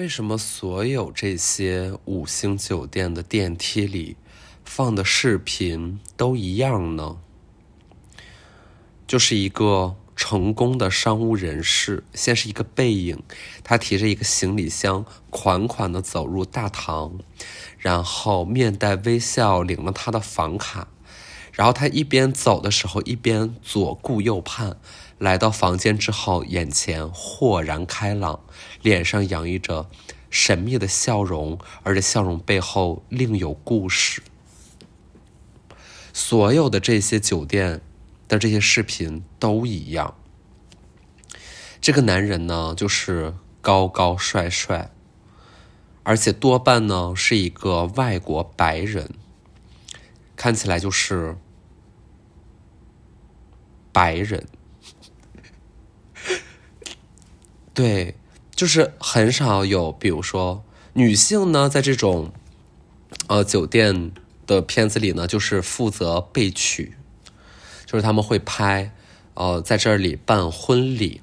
为什么所有这些五星酒店的电梯里放的视频都一样呢？就是一个成功的商务人士，先是一个背影，他提着一个行李箱，款款的走入大堂，然后面带微笑领了他的房卡，然后他一边走的时候，一边左顾右盼。来到房间之后，眼前豁然开朗，脸上洋溢着神秘的笑容，而这笑容背后另有故事。所有的这些酒店的这些视频都一样。这个男人呢，就是高高帅帅，而且多半呢是一个外国白人，看起来就是白人。对，就是很少有，比如说女性呢，在这种呃酒店的片子里呢，就是负责被娶，就是他们会拍呃在这里办婚礼，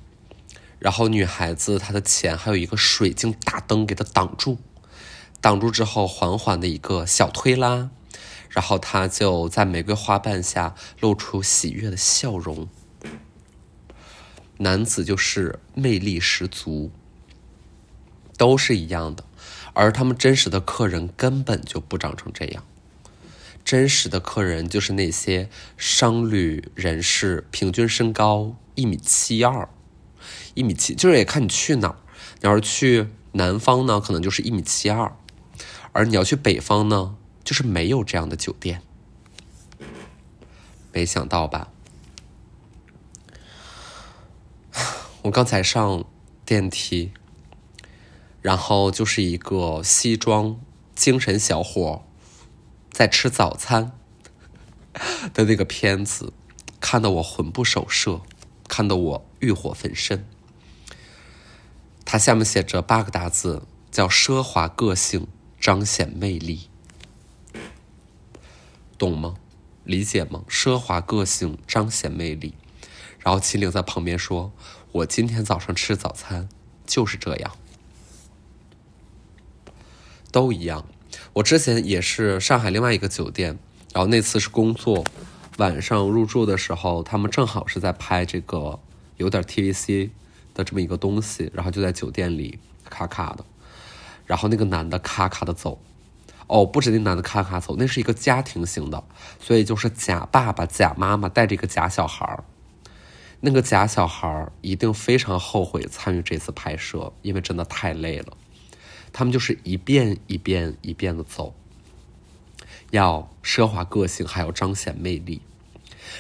然后女孩子她的钱还有一个水晶大灯给她挡住，挡住之后缓缓的一个小推拉，然后她就在玫瑰花瓣下露出喜悦的笑容。男子就是魅力十足，都是一样的，而他们真实的客人根本就不长成这样。真实的客人就是那些商旅人士，平均身高一米七二，一米七，就是也看你去哪儿。你要是去南方呢，可能就是一米七二，而你要去北方呢，就是没有这样的酒店。没想到吧？我刚才上电梯，然后就是一个西装精神小伙在吃早餐的那个片子，看得我魂不守舍，看得我欲火焚身。它下面写着八个大字，叫“奢华个性彰显魅力”，懂吗？理解吗？奢华个性彰显魅力。然后秦岭在旁边说。我今天早上吃早餐就是这样，都一样。我之前也是上海另外一个酒店，然后那次是工作，晚上入住的时候，他们正好是在拍这个有点 TVC 的这么一个东西，然后就在酒店里咔咔的，然后那个男的咔咔的走，哦，不止那男的咔咔走，那是一个家庭型的，所以就是假爸爸、假妈妈带着一个假小孩儿。那个假小孩一定非常后悔参与这次拍摄，因为真的太累了。他们就是一遍一遍一遍的走，要奢华个性，还要彰显魅力。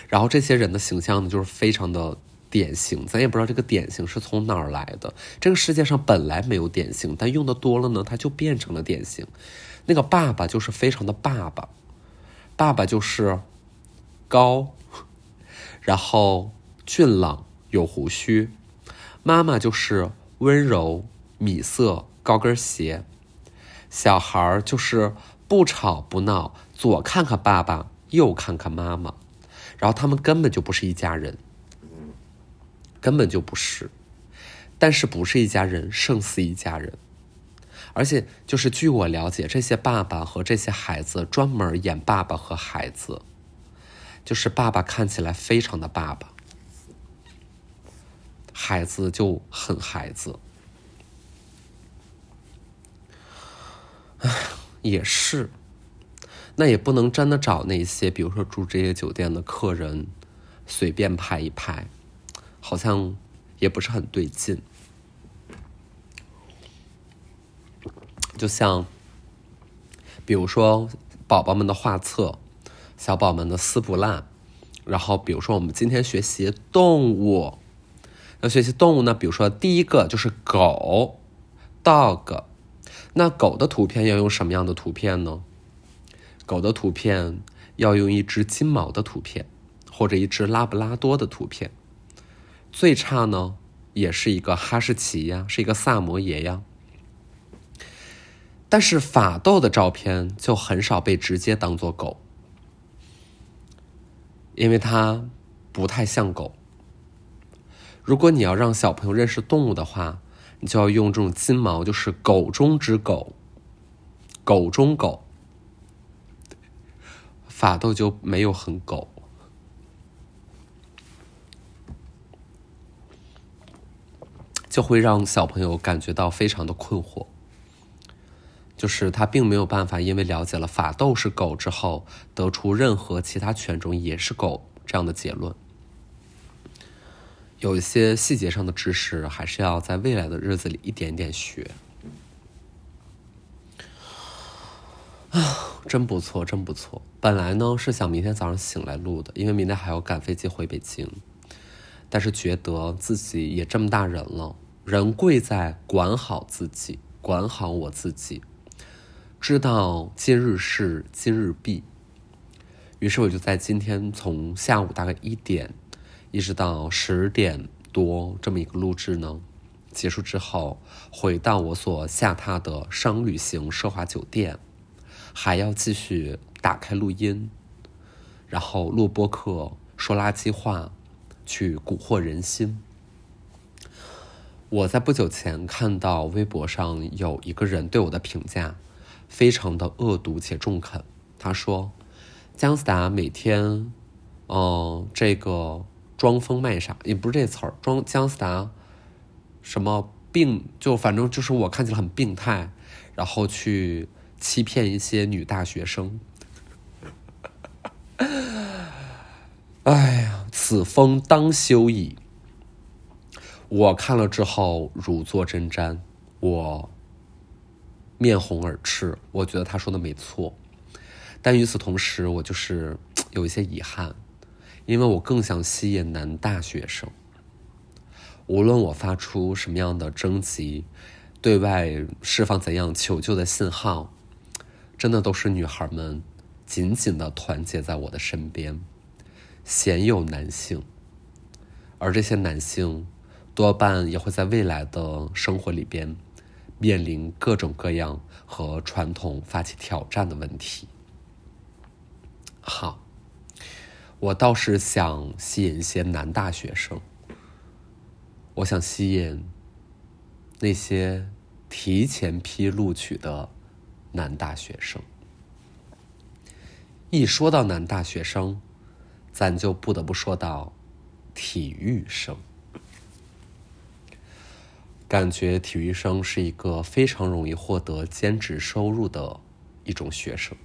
然后这些人的形象呢，就是非常的典型，咱也不知道这个典型是从哪儿来的。这个世界上本来没有典型，但用的多了呢，它就变成了典型。那个爸爸就是非常的爸爸，爸爸就是高，然后。俊朗有胡须，妈妈就是温柔米色高跟鞋，小孩儿就是不吵不闹，左看看爸爸，右看看妈妈，然后他们根本就不是一家人，根本就不是，但是不是一家人胜似一家人，而且就是据我了解，这些爸爸和这些孩子专门演爸爸和孩子，就是爸爸看起来非常的爸爸。孩子就很孩子，也是，那也不能真的找那些，比如说住这些酒店的客人随便拍一拍，好像也不是很对劲。就像，比如说宝宝们的画册，小宝们的撕不烂，然后比如说我们今天学习动物。要学习动物呢，比如说第一个就是狗，dog，那狗的图片要用什么样的图片呢？狗的图片要用一只金毛的图片，或者一只拉布拉多的图片。最差呢，也是一个哈士奇呀，是一个萨摩耶呀。但是法斗的照片就很少被直接当做狗，因为它不太像狗。如果你要让小朋友认识动物的话，你就要用这种金毛，就是狗中之狗，狗中狗。法斗就没有很狗，就会让小朋友感觉到非常的困惑。就是他并没有办法，因为了解了法斗是狗之后，得出任何其他犬种也是狗这样的结论。有一些细节上的知识，还是要在未来的日子里一点点学。啊，真不错，真不错。本来呢是想明天早上醒来录的，因为明天还要赶飞机回北京。但是觉得自己也这么大人了，人贵在管好自己，管好我自己。知道今日事今日毕，于是我就在今天从下午大概一点，一直到十点多这么一个录制呢，结束之后回到我所下榻的商旅行奢华酒店，还要继续打开录音，然后录播客说垃圾话，去蛊惑人心。我在不久前看到微博上有一个人对我的评价。非常的恶毒且中肯。他说：“姜思达每天，嗯，这个装疯卖傻，也不是这词儿，装姜思达什么病，就反正就是我看起来很病态，然后去欺骗一些女大学生。哎呀，此风当休矣。我看了之后如坐针毡，我。”面红耳赤，我觉得他说的没错，但与此同时，我就是 有一些遗憾，因为我更想吸引男大学生。无论我发出什么样的征集，对外释放怎样求救的信号，真的都是女孩们紧紧的团结在我的身边，鲜有男性，而这些男性多半也会在未来的生活里边。面临各种各样和传统发起挑战的问题。好，我倒是想吸引一些男大学生，我想吸引那些提前批录取的男大学生。一说到男大学生，咱就不得不说到体育生。感觉体育生是一个非常容易获得兼职收入的一种学生，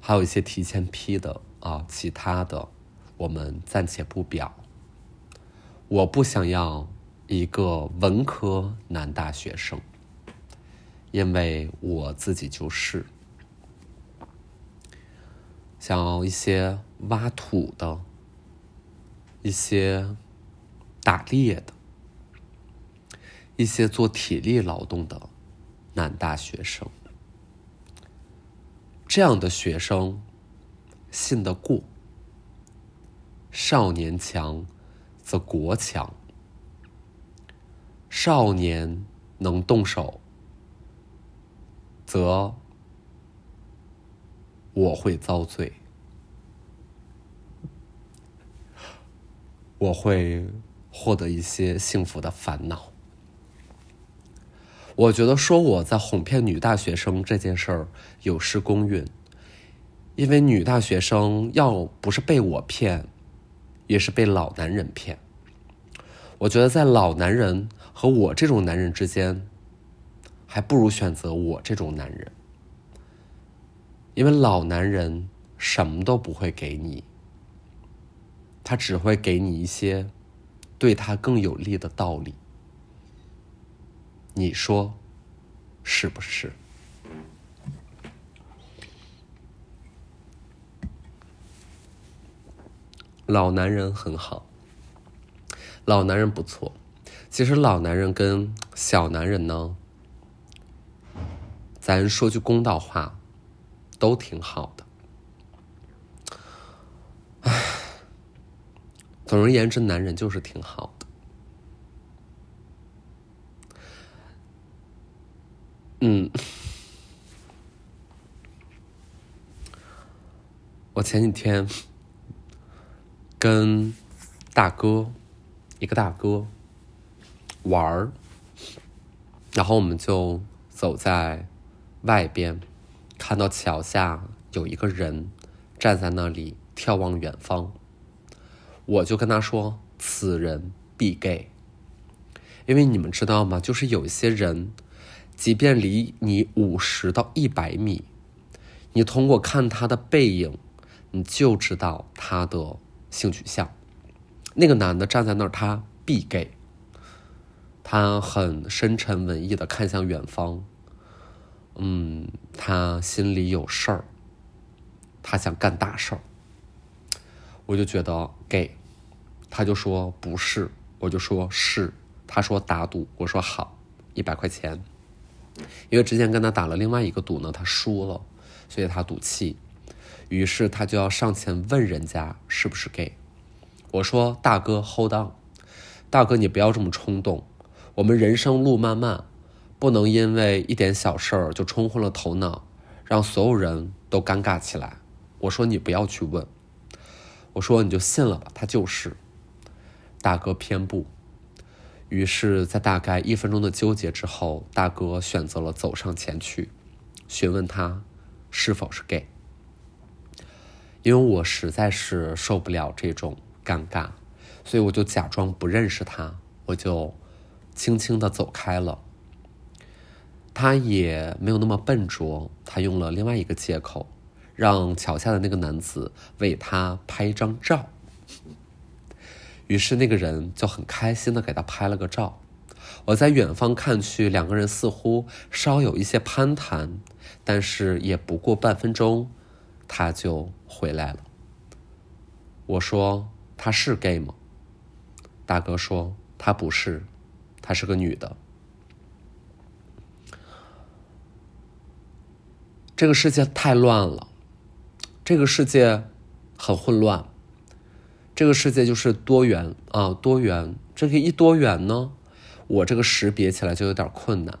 还有一些提前批的啊，其他的我们暂且不表。我不想要一个文科男大学生，因为我自己就是想要一些挖土的，一些打猎的。一些做体力劳动的男大学生，这样的学生信得过。少年强则国强，少年能动手，则我会遭罪，我会获得一些幸福的烦恼。我觉得说我在哄骗女大学生这件事儿有失公允，因为女大学生要不是被我骗，也是被老男人骗。我觉得在老男人和我这种男人之间，还不如选择我这种男人，因为老男人什么都不会给你，他只会给你一些对他更有利的道理。你说，是不是？老男人很好，老男人不错。其实老男人跟小男人呢，咱说句公道话，都挺好的。唉，总而言之，男人就是挺好的。嗯，我前几天跟大哥，一个大哥玩儿，然后我们就走在外边，看到桥下有一个人站在那里眺望远方，我就跟他说：“此人必 gay。”因为你们知道吗？就是有一些人，即便离你五十到一百米，你通过看他的背影，你就知道他的性取向。那个男的站在那儿，他必 gay。他很深沉文艺的看向远方，嗯，他心里有事儿，他想干大事儿。我就觉得 gay，他就说不是，我就说是。他说打赌，我说好，一百块钱。因为之前跟他打了另外一个赌呢，他输了，所以他赌气。于是他就要上前问人家是不是 gay。我说大哥 hold on，大哥你不要这么冲动，我们人生路漫漫，不能因为一点小事儿就冲昏了头脑，让所有人都尴尬起来。我说你不要去问，我说你就信了吧，他就是。大哥偏不。于是，在大概一分钟的纠结之后，大哥选择了走上前去，询问他是否是 gay。因为我实在是受不了这种尴尬，所以我就假装不认识他，我就轻轻的走开了。他也没有那么笨拙，他用了另外一个借口，让桥下的那个男子为他拍一张照。于是那个人就很开心的给他拍了个照，我在远方看去，两个人似乎稍有一些攀谈，但是也不过半分钟，他就回来了。我说他是 gay 吗？大哥说他不是，他是个女的。这个世界太乱了，这个世界很混乱。这个世界就是多元啊，多元。这个一多元呢，我这个识别起来就有点困难。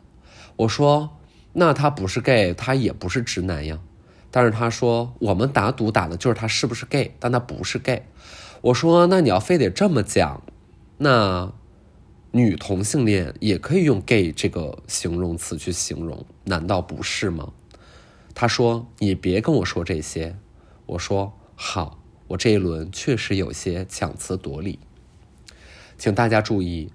我说，那他不是 gay，他也不是直男呀。但是他说，我们打赌打的就是他是不是 gay，但他不是 gay。我说，那你要非得这么讲，那女同性恋也可以用 gay 这个形容词去形容，难道不是吗？他说，你别跟我说这些。我说，好。我这一轮确实有些强词夺理，请大家注意，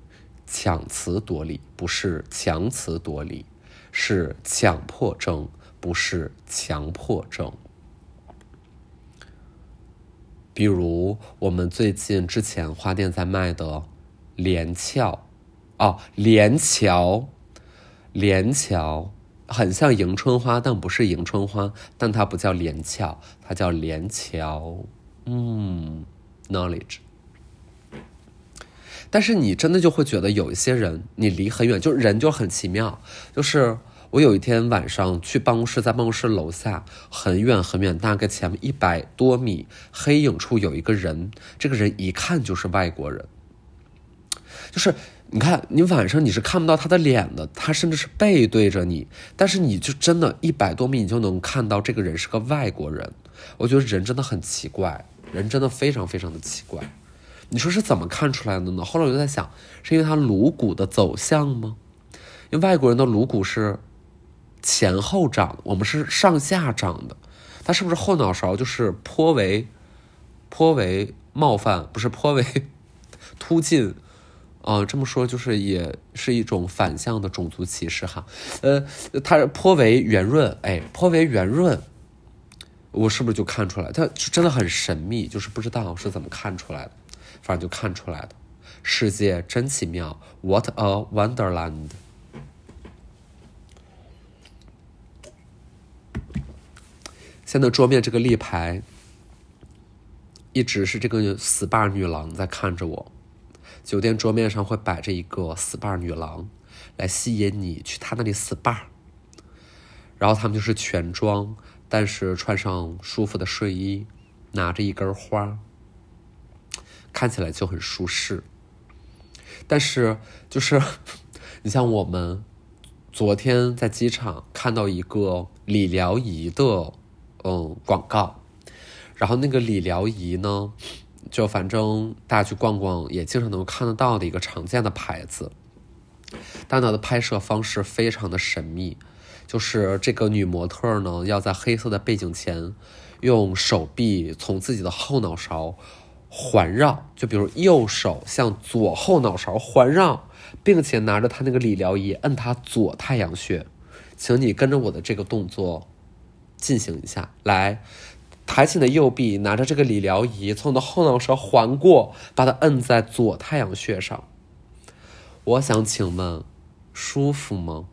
强词夺理不是强词夺理，是强迫症，不是强迫症。比如我们最近之前花店在卖的连翘，哦，连翘，连翘，很像迎春花，但不是迎春花，但它不叫连翘，它叫连翘。嗯，knowledge。但是你真的就会觉得有一些人，你离很远，就人就很奇妙。就是我有一天晚上去办公室，在办公室楼下很远很远，大概前面一百多米，黑影处有一个人，这个人一看就是外国人。就是你看，你晚上你是看不到他的脸的，他甚至是背对着你，但是你就真的一百多米，你就能看到这个人是个外国人。我觉得人真的很奇怪。人真的非常非常的奇怪，你说是怎么看出来的呢？后来我就在想，是因为他颅骨的走向吗？因为外国人的颅骨是前后长，我们是上下长的，他是不是后脑勺就是颇为颇为冒犯，不是颇为 突进？啊，这么说就是也是一种反向的种族歧视哈。呃，他颇为圆润，哎，颇为圆润。我是不是就看出来？他真的很神秘，就是不知道是怎么看出来的，反正就看出来的。世界真奇妙，What a wonderland！现在桌面这个立牌，一直是这个 SPA 女郎在看着我。酒店桌面上会摆着一个 SPA 女郎，来吸引你去她那里 SPA。然后他们就是全妆。但是穿上舒服的睡衣，拿着一根花，看起来就很舒适。但是就是，你像我们昨天在机场看到一个理疗仪的嗯广告，然后那个理疗仪呢，就反正大家去逛逛也经常能够看得到的一个常见的牌子。但它的拍摄方式非常的神秘，就是这个女模特呢要在黑色的背景前，用手臂从自己的后脑勺环绕，就比如右手向左后脑勺环绕，并且拿着她那个理疗仪摁她左太阳穴。请你跟着我的这个动作进行一下，来，抬起你的右臂，拿着这个理疗仪从你的后脑勺环过，把它摁在左太阳穴上。我想请问，舒服吗？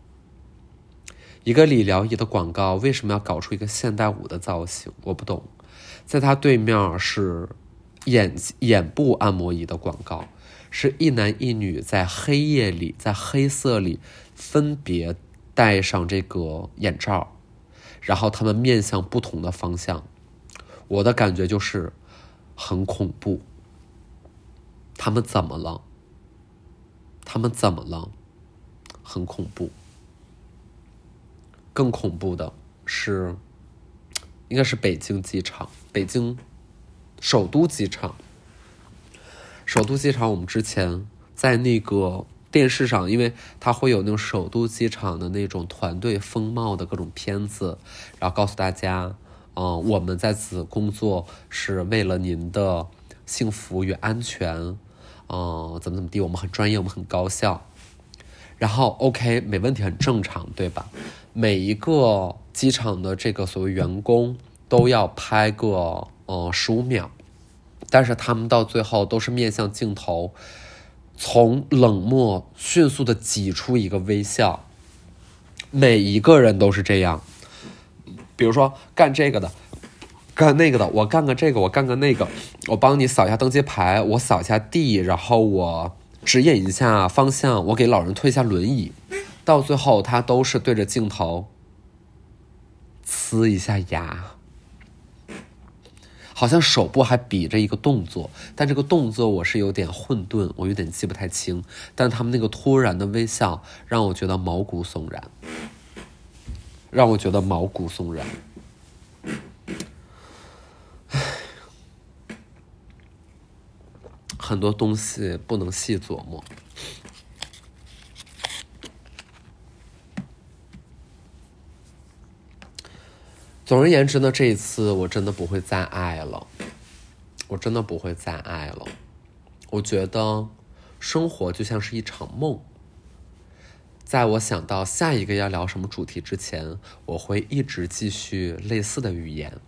一个理疗仪的广告为什么要搞出一个现代舞的造型？我不懂。在它对面是眼眼部按摩仪的广告，是一男一女在黑夜里，在黑色里分别。戴上这个眼罩，然后他们面向不同的方向，我的感觉就是很恐怖。他们怎么了？他们怎么了？很恐怖。更恐怖的是，应该是北京机场，北京首都机场。首都机场，我们之前在那个。电视上，因为它会有那种首都机场的那种团队风貌的各种片子，然后告诉大家，嗯，我们在此工作是为了您的幸福与安全，嗯，怎么怎么地，我们很专业，我们很高效。然后，OK，没问题，很正常，对吧？每一个机场的这个所谓员工都要拍个呃十五秒，但是他们到最后都是面向镜头。从冷漠迅速的挤出一个微笑，每一个人都是这样。比如说干这个的，干那个的，我干个这个，我干个那个，我帮你扫一下登机牌，我扫一下地，然后我指引一下方向，我给老人推一下轮椅，到最后他都是对着镜头呲一下牙。好像手部还比着一个动作，但这个动作我是有点混沌，我有点记不太清。但他们那个突然的微笑让我觉得毛骨悚然，让我觉得毛骨悚然。唉，很多东西不能细琢磨。总而言之呢，这一次我真的不会再爱了，我真的不会再爱了。我觉得生活就像是一场梦，在我想到下一个要聊什么主题之前，我会一直继续类似的语言。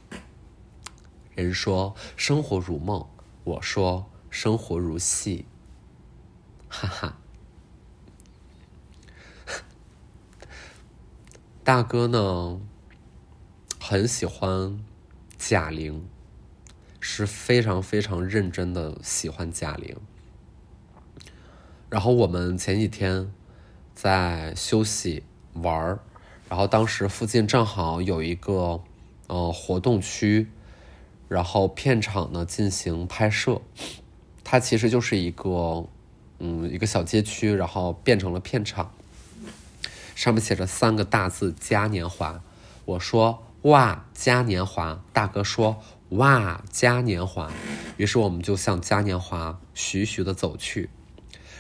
人说生活如梦，我说生活如戏，哈哈。大哥呢？很喜欢贾玲，是非常非常认真的喜欢贾玲。然后我们前几天在休息玩儿，然后当时附近正好有一个呃活动区，然后片场呢进行拍摄，它其实就是一个嗯一个小街区，然后变成了片场，上面写着三个大字“嘉年华”，我说。哇，嘉年华！大哥说：“哇，嘉年华！”于是我们就向嘉年华徐徐的走去，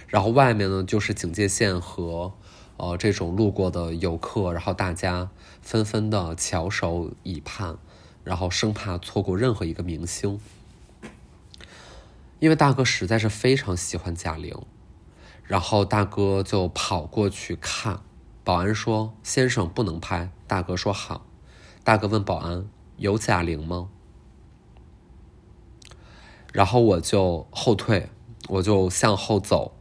然后外面呢就是警戒线和呃这种路过的游客，然后大家纷纷的翘首以盼，然后生怕错过任何一个明星，因为大哥实在是非常喜欢贾玲，然后大哥就跑过去看，保安说：“先生不能拍。”大哥说：“好。”大哥问保安：“有贾玲吗？”然后我就后退，我就向后走，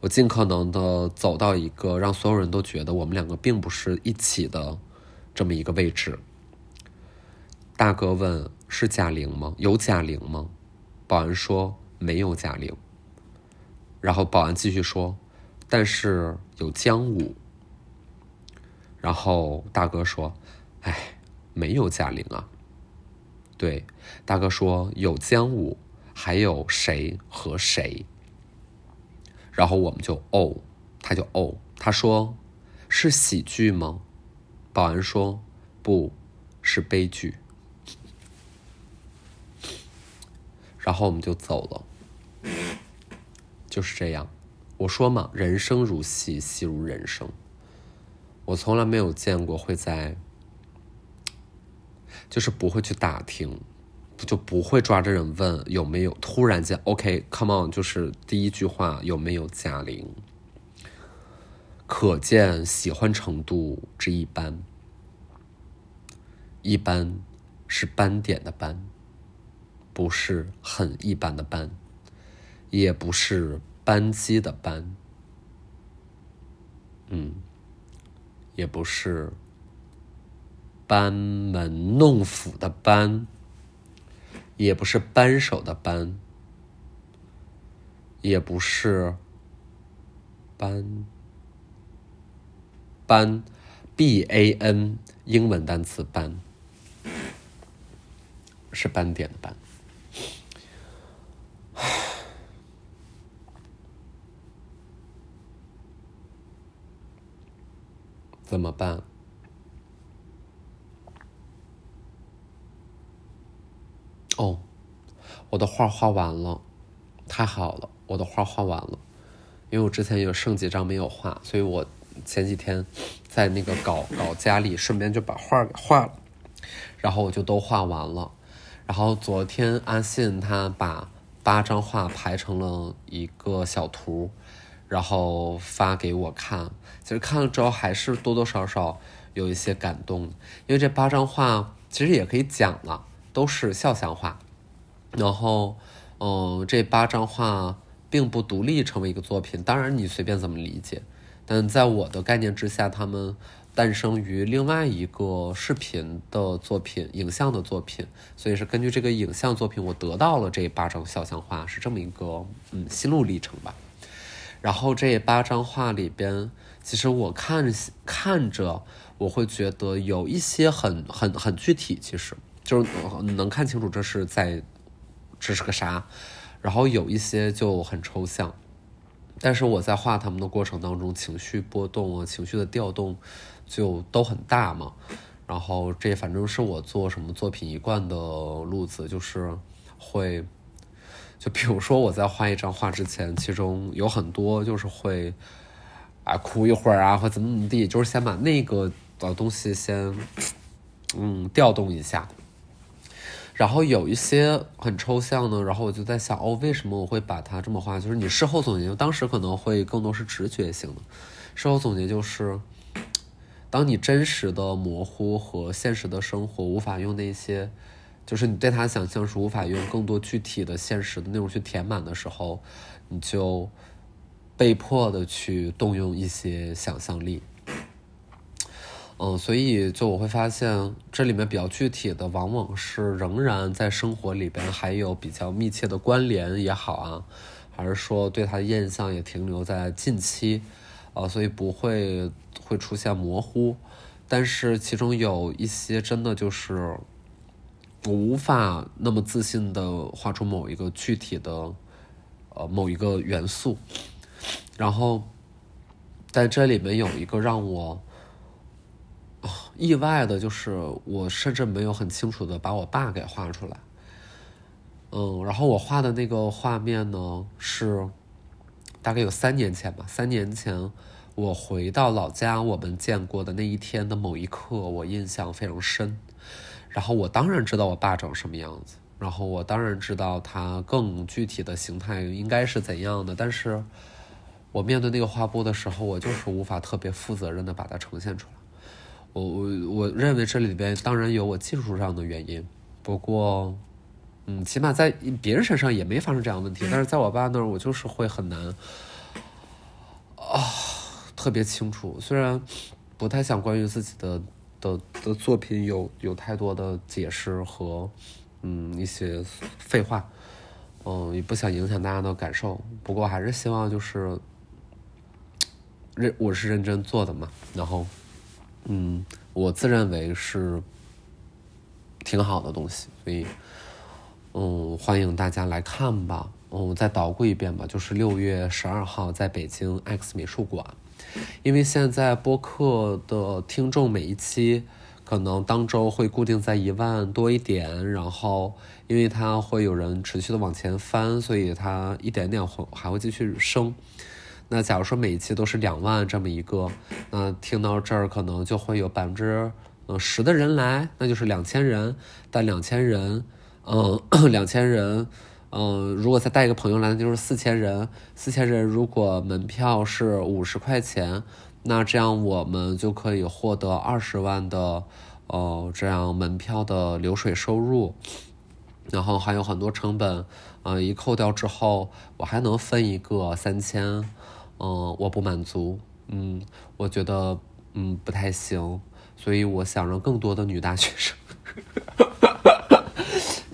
我尽可能的走到一个让所有人都觉得我们两个并不是一起的这么一个位置。大哥问：“是贾玲吗？有贾玲吗？”保安说：“没有贾玲。”然后保安继续说：“但是有姜武。”然后大哥说：“哎。”没有贾玲啊，对，大哥说有姜武，还有谁和谁？然后我们就哦，他就哦，他说是喜剧吗？保安说不是悲剧，然后我们就走了，就是这样，我说嘛，人生如戏，戏如人生。我从来没有见过会在，就是不会去打听，就不会抓着人问有没有。突然间，OK，Come on，就是第一句话有没有贾玲，可见喜欢程度之一般。一般是斑点的斑，不是很一般的斑，也不是扳机的扳，嗯。也不是班门弄斧的班，也不是扳手的扳，也不是班班 b a n 英文单词班，是斑点的斑。怎么办？哦，我的画画完了，太好了，我的画画完了。因为我之前有剩几张没有画，所以我前几天在那个搞搞家里，顺便就把画给画了，然后我就都画完了。然后昨天阿信他把八张画排成了一个小图。然后发给我看，其实看了之后还是多多少少有一些感动，因为这八张画其实也可以讲了，都是肖像画。然后，嗯，这八张画并不独立成为一个作品，当然你随便怎么理解，但在我的概念之下，他们诞生于另外一个视频的作品、影像的作品，所以是根据这个影像作品，我得到了这八张肖像画，是这么一个嗯心路历程吧。然后这八张画里边，其实我看看着，我会觉得有一些很很很具体，其实就是能看清楚这是在这是个啥。然后有一些就很抽象，但是我在画他们的过程当中，情绪波动啊，情绪的调动就都很大嘛。然后这反正是我做什么作品一贯的路子，就是会。就比如说我在画一张画之前，其中有很多就是会啊哭一会儿啊，或怎么怎么地，就是先把那个的东西先嗯调动一下。然后有一些很抽象的，然后我就在想，哦，为什么我会把它这么画？就是你事后总结，当时可能会更多是直觉性的。事后总结就是，当你真实的模糊和现实的生活无法用那些。就是你对他的想象是无法用更多具体的现实的内容去填满的时候，你就被迫的去动用一些想象力。嗯，所以就我会发现这里面比较具体的，往往是仍然在生活里边还有比较密切的关联也好啊，还是说对他的印象也停留在近期，呃，所以不会会出现模糊，但是其中有一些真的就是。我无法那么自信的画出某一个具体的，呃，某一个元素，然后在这里面有一个让我意外的，就是我甚至没有很清楚的把我爸给画出来。嗯，然后我画的那个画面呢，是大概有三年前吧。三年前我回到老家，我们见过的那一天的某一刻，我印象非常深。然后我当然知道我爸长什么样子，然后我当然知道他更具体的形态应该是怎样的，但是我面对那个画布的时候，我就是无法特别负责任的把它呈现出来。我我我认为这里边当然有我技术上的原因，不过，嗯，起码在别人身上也没发生这样的问题，但是在我爸那儿，我就是会很难啊，特别清楚，虽然不太想关于自己的。的的作品有有太多的解释和嗯一些废话，嗯也不想影响大家的感受，不过还是希望就是认我是认真做的嘛，然后嗯我自认为是挺好的东西，所以嗯欢迎大家来看吧，嗯再捣鼓一遍吧，就是六月十二号在北京 X 美术馆。因为现在播客的听众每一期可能当周会固定在一万多一点，然后因为它会有人持续的往前翻，所以它一点点会还会继续升。那假如说每一期都是两万这么一个，那听到这儿可能就会有百分之呃十的人来，那就是两千人。但两千人，嗯，两千人，嗯，如果再带一个朋友来，那就是四千人。四千人如果门票是五十块钱，那这样我们就可以获得二十万的，呃，这样门票的流水收入。然后还有很多成本，呃，一扣掉之后，我还能分一个三千，嗯，我不满足，嗯，我觉得，嗯，不太行，所以我想让更多的女大学生。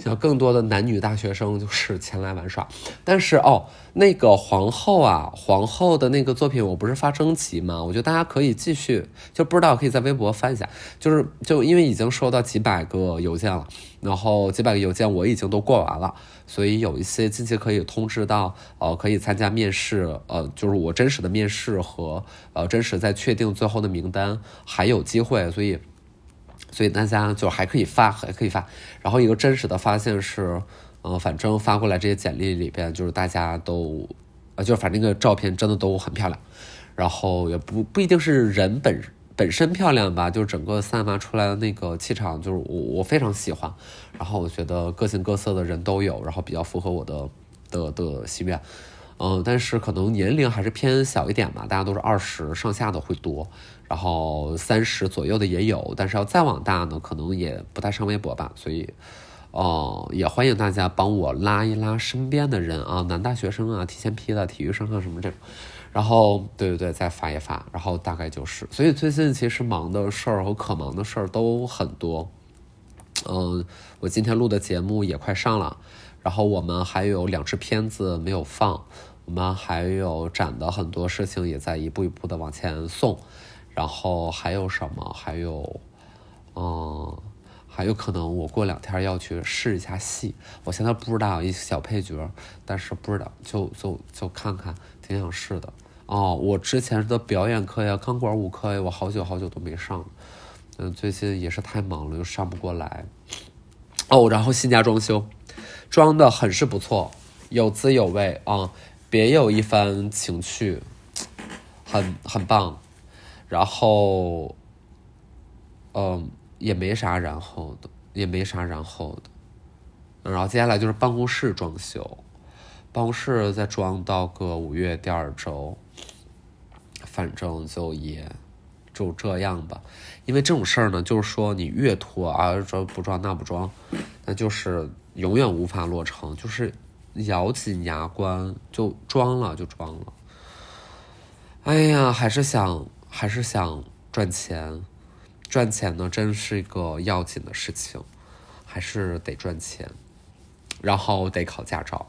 要更多的男女大学生就是前来玩耍，但是哦，那个皇后啊，皇后的那个作品我不是发征集吗？我觉得大家可以继续，就不知道可以在微博翻一下，就是就因为已经收到几百个邮件了，然后几百个邮件我已经都过完了，所以有一些近期可以通知到，呃，可以参加面试，呃，就是我真实的面试和呃真实在确定最后的名单还有机会，所以。所以大家就还可以发，还可以发。然后一个真实的发现是，呃，反正发过来这些简历里边，就是大家都，呃，就反正那个照片真的都很漂亮。然后也不不一定是人本本身漂亮吧，就是整个散发出来的那个气场，就是我我非常喜欢。然后我觉得各形各色的人都有，然后比较符合我的的的心愿。嗯，但是可能年龄还是偏小一点嘛，大家都是二十上下的会多。然后三十左右的也有，但是要再往大呢，可能也不太上微博吧。所以，哦，也欢迎大家帮我拉一拉身边的人啊，男大学生啊，提前批的体育生啊什么这种。然后，对对对，再发一发。然后大概就是，所以最近其实忙的事儿和可忙的事儿都很多。嗯，我今天录的节目也快上了，然后我们还有两支片子没有放，我们还有展的很多事情也在一步一步的往前送。然后还有什么？还有，嗯，还有可能我过两天要去试一下戏。我现在不知道一小配角，但是不知道就就就看看，挺想试的。哦，我之前的表演课呀、钢管舞课呀，我好久好久都没上了。嗯，最近也是太忙了，又上不过来。哦，然后新家装修，装的很是不错，有滋有味啊，别有一番情趣，很很棒。然后，嗯，也没啥然后的，也没啥然后的。然后接下来就是办公室装修，办公室再装到个五月第二周，反正就也就这样吧。因为这种事儿呢，就是说你越拖啊，说不装那不装，那就是永远无法落成，就是咬紧牙关就装了就装了。哎呀，还是想。还是想赚钱，赚钱呢，真是一个要紧的事情，还是得赚钱，然后得考驾照。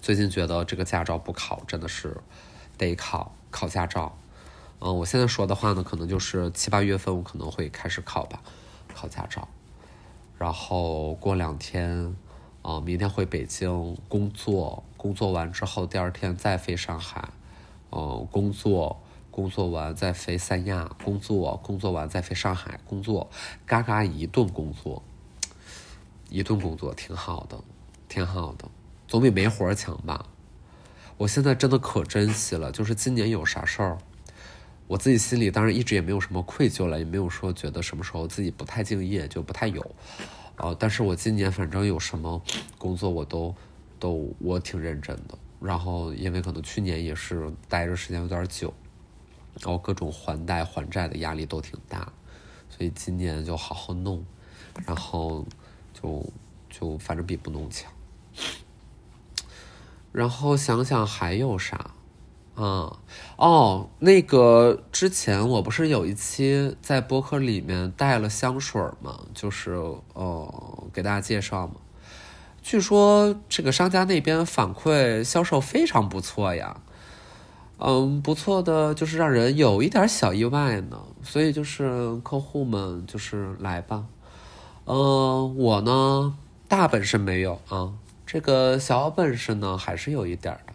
最近觉得这个驾照不考真的是得考考驾照。嗯，我现在说的话呢，可能就是七八月份我可能会开始考吧，考驾照。然后过两天，啊，明天回北京工作，工作完之后第二天再飞上海，嗯，工作。工作完再飞三亚工作，工作完再飞上海工作，嘎嘎一顿工作，一顿工作挺好的，挺好的，总比没活儿强吧？我现在真的可珍惜了，就是今年有啥事儿，我自己心里当然一直也没有什么愧疚了，也没有说觉得什么时候自己不太敬业就不太有，呃，但是我今年反正有什么工作我都都我挺认真的，然后因为可能去年也是待着时间有点久。然后各种还贷还债的压力都挺大，所以今年就好好弄，然后就就反正比不弄强。然后想想还有啥嗯？哦，那个之前我不是有一期在播客里面带了香水吗？就是呃给大家介绍嘛。据说这个商家那边反馈销售非常不错呀。嗯，不错的，就是让人有一点小意外呢。所以就是客户们就是来吧。嗯，我呢大本事没有啊，这个小本事呢还是有一点的。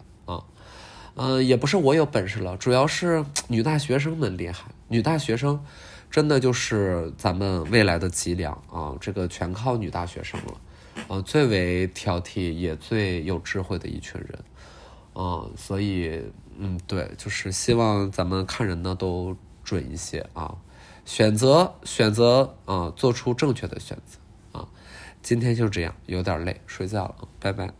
嗯，也不是我有本事了，主要是女大学生们厉害。女大学生真的就是咱们未来的脊梁啊，这个全靠女大学生了。啊，最为挑剔也最有智慧的一群人。啊，所以。嗯，对，就是希望咱们看人呢都准一些啊，选择选择啊，做出正确的选择啊。今天就这样，有点累，睡觉了，拜拜。